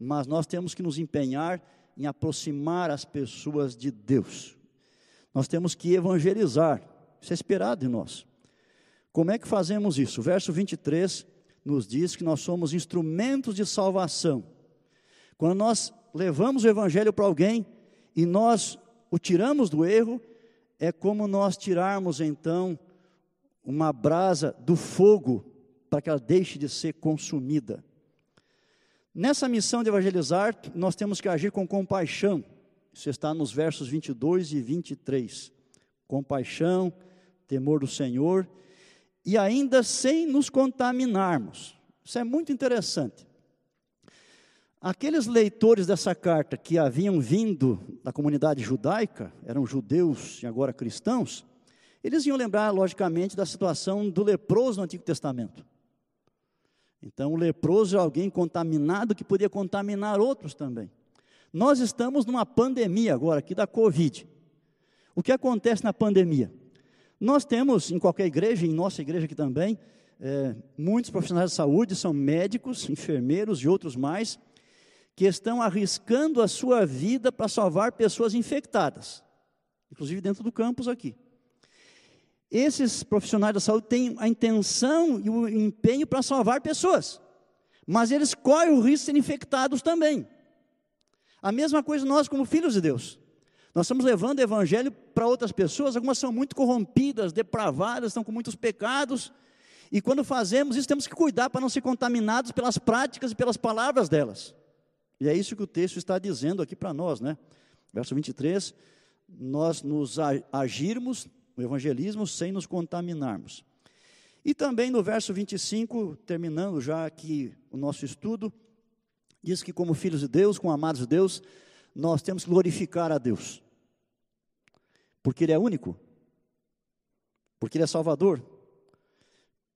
Mas nós temos que nos empenhar em aproximar as pessoas de Deus. Nós temos que evangelizar. Isso é esperado de nós. Como é que fazemos isso? O verso 23 nos diz que nós somos instrumentos de salvação. Quando nós levamos o evangelho para alguém e nós o tiramos do erro, é como nós tirarmos então uma brasa do fogo para que ela deixe de ser consumida. Nessa missão de evangelizar, nós temos que agir com compaixão. Isso está nos versos 22 e 23. Compaixão, temor do Senhor, e ainda sem nos contaminarmos. Isso é muito interessante. Aqueles leitores dessa carta que haviam vindo da comunidade judaica, eram judeus e agora cristãos, eles iam lembrar, logicamente, da situação do leproso no Antigo Testamento. Então, o leproso é alguém contaminado que podia contaminar outros também. Nós estamos numa pandemia agora, aqui da Covid. O que acontece na pandemia? Nós temos, em qualquer igreja, em nossa igreja aqui também, é, muitos profissionais de saúde, são médicos, enfermeiros e outros mais, que estão arriscando a sua vida para salvar pessoas infectadas, inclusive dentro do campus aqui. Esses profissionais da saúde têm a intenção e o empenho para salvar pessoas, mas eles correm o risco de serem infectados também. A mesma coisa nós, como filhos de Deus. Nós estamos levando o evangelho para outras pessoas, algumas são muito corrompidas, depravadas, estão com muitos pecados, e quando fazemos isso, temos que cuidar para não ser contaminados pelas práticas e pelas palavras delas. E é isso que o texto está dizendo aqui para nós, né? Verso 23, nós nos agirmos o evangelismo sem nos contaminarmos. E também no verso 25, terminando já aqui o nosso estudo, diz que como filhos de Deus, como amados de Deus, nós temos que glorificar a Deus. Porque Ele é único, porque Ele é Salvador,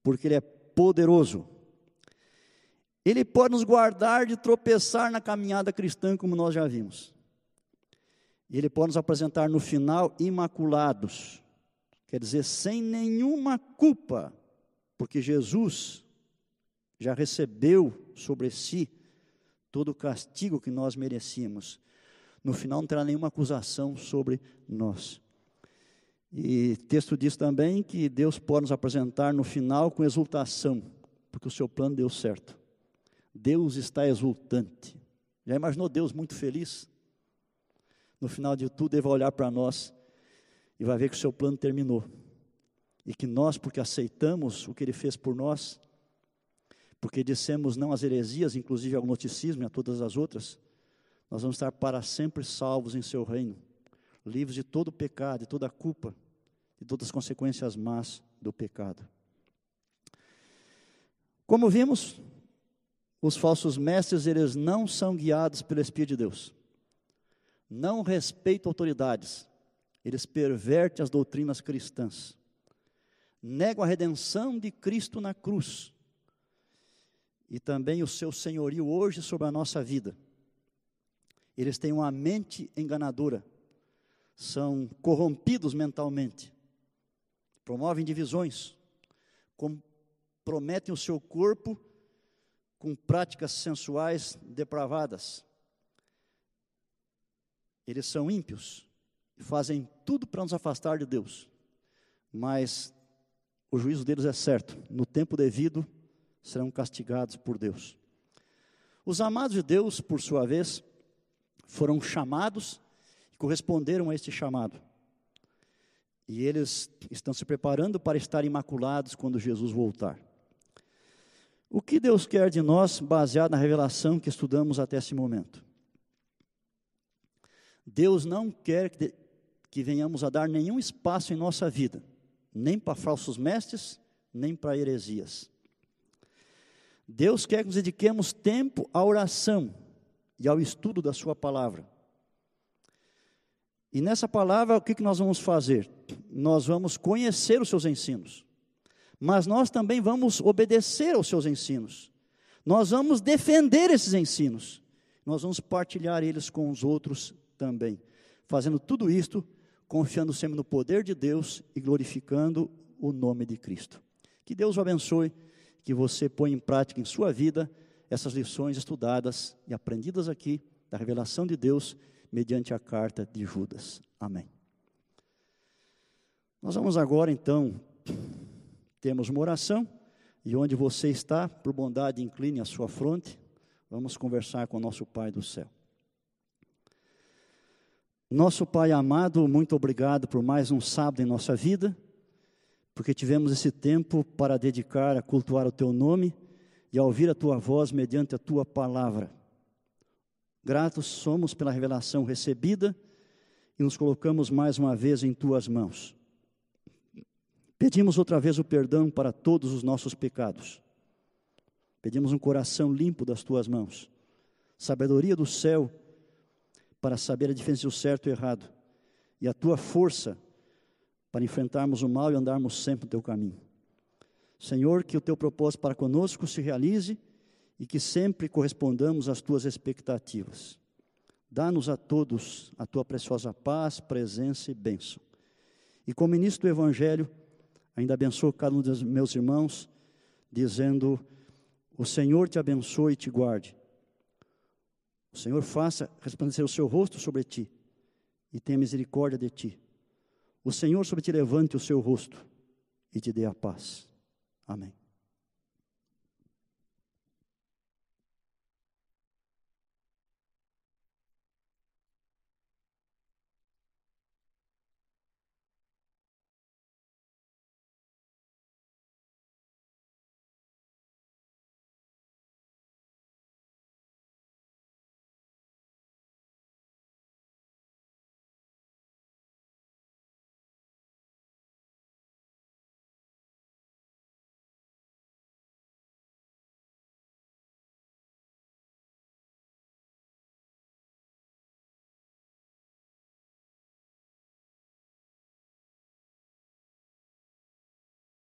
porque Ele é poderoso. Ele pode nos guardar de tropeçar na caminhada cristã, como nós já vimos. Ele pode nos apresentar no final imaculados, Quer dizer, sem nenhuma culpa, porque Jesus já recebeu sobre si todo o castigo que nós merecíamos. No final não terá nenhuma acusação sobre nós. E texto diz também que Deus pode nos apresentar no final com exultação, porque o seu plano deu certo. Deus está exultante. Já imaginou Deus muito feliz? No final de tudo, ele vai olhar para nós e vai ver que o seu plano terminou. E que nós, porque aceitamos o que ele fez por nós, porque dissemos não às heresias, inclusive ao gnosticismo e a todas as outras, nós vamos estar para sempre salvos em seu reino, livres de todo o pecado, de toda a culpa, de todas as consequências más do pecado. Como vimos, os falsos mestres, eles não são guiados pelo Espírito de Deus. Não respeitam autoridades. Eles pervertem as doutrinas cristãs, negam a redenção de Cristo na cruz e também o seu senhorio hoje sobre a nossa vida. Eles têm uma mente enganadora, são corrompidos mentalmente, promovem divisões, comprometem o seu corpo com práticas sensuais depravadas. Eles são ímpios, fazem tudo para nos afastar de Deus, mas o juízo deles é certo, no tempo devido serão castigados por Deus. Os amados de Deus, por sua vez, foram chamados e corresponderam a este chamado. E eles estão se preparando para estar imaculados quando Jesus voltar. O que Deus quer de nós, baseado na revelação que estudamos até esse momento? Deus não quer que que venhamos a dar nenhum espaço em nossa vida, nem para falsos mestres, nem para heresias. Deus quer que nos dediquemos tempo à oração e ao estudo da Sua palavra. E nessa palavra, o que, que nós vamos fazer? Nós vamos conhecer os seus ensinos, mas nós também vamos obedecer aos seus ensinos, nós vamos defender esses ensinos, nós vamos partilhar eles com os outros também, fazendo tudo isto confiando sempre no poder de Deus e glorificando o nome de Cristo. Que Deus o abençoe, que você ponha em prática em sua vida essas lições estudadas e aprendidas aqui da revelação de Deus mediante a carta de Judas. Amém. Nós vamos agora então, temos uma oração, e onde você está, por bondade, incline a sua fronte, vamos conversar com o nosso Pai do céu. Nosso Pai amado, muito obrigado por mais um sábado em nossa vida, porque tivemos esse tempo para dedicar a cultuar o Teu nome e a ouvir a Tua voz mediante a Tua palavra. Gratos somos pela revelação recebida e nos colocamos mais uma vez em tuas mãos. Pedimos outra vez o perdão para todos os nossos pecados. Pedimos um coração limpo das tuas mãos, sabedoria do céu para saber a diferença do certo e errado, e a tua força para enfrentarmos o mal e andarmos sempre no teu caminho. Senhor, que o teu propósito para conosco se realize e que sempre correspondamos às tuas expectativas. Dá-nos a todos a tua preciosa paz, presença e bênção. E como ministro do Evangelho, ainda abençoo cada um dos meus irmãos, dizendo: O Senhor te abençoe e te guarde. O Senhor faça resplandecer o seu rosto sobre ti e tenha misericórdia de ti. O Senhor sobre ti levante o seu rosto e te dê a paz. Amém.